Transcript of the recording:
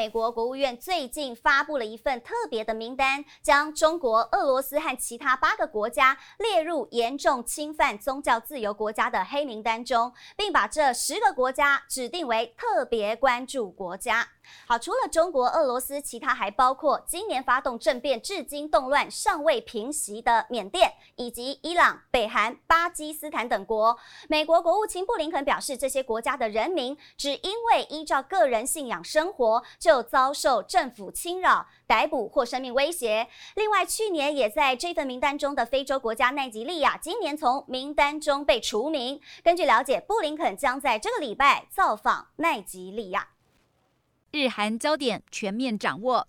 美国国务院最近发布了一份特别的名单，将中国、俄罗斯和其他八个国家列入严重侵犯宗教自由国家的黑名单中，并把这十个国家指定为特别关注国家。好，除了中国、俄罗斯，其他还包括今年发动政变、至今动乱尚未平息的缅甸，以及伊朗、北韩、巴基斯坦等国。美国国务卿布林肯表示，这些国家的人民只因为依照个人信仰生活，就遭受政府侵扰、逮捕或生命威胁。另外，去年也在这份名单中的非洲国家奈及利亚，今年从名单中被除名。根据了解，布林肯将在这个礼拜造访奈及利亚。日韩焦点全面掌握，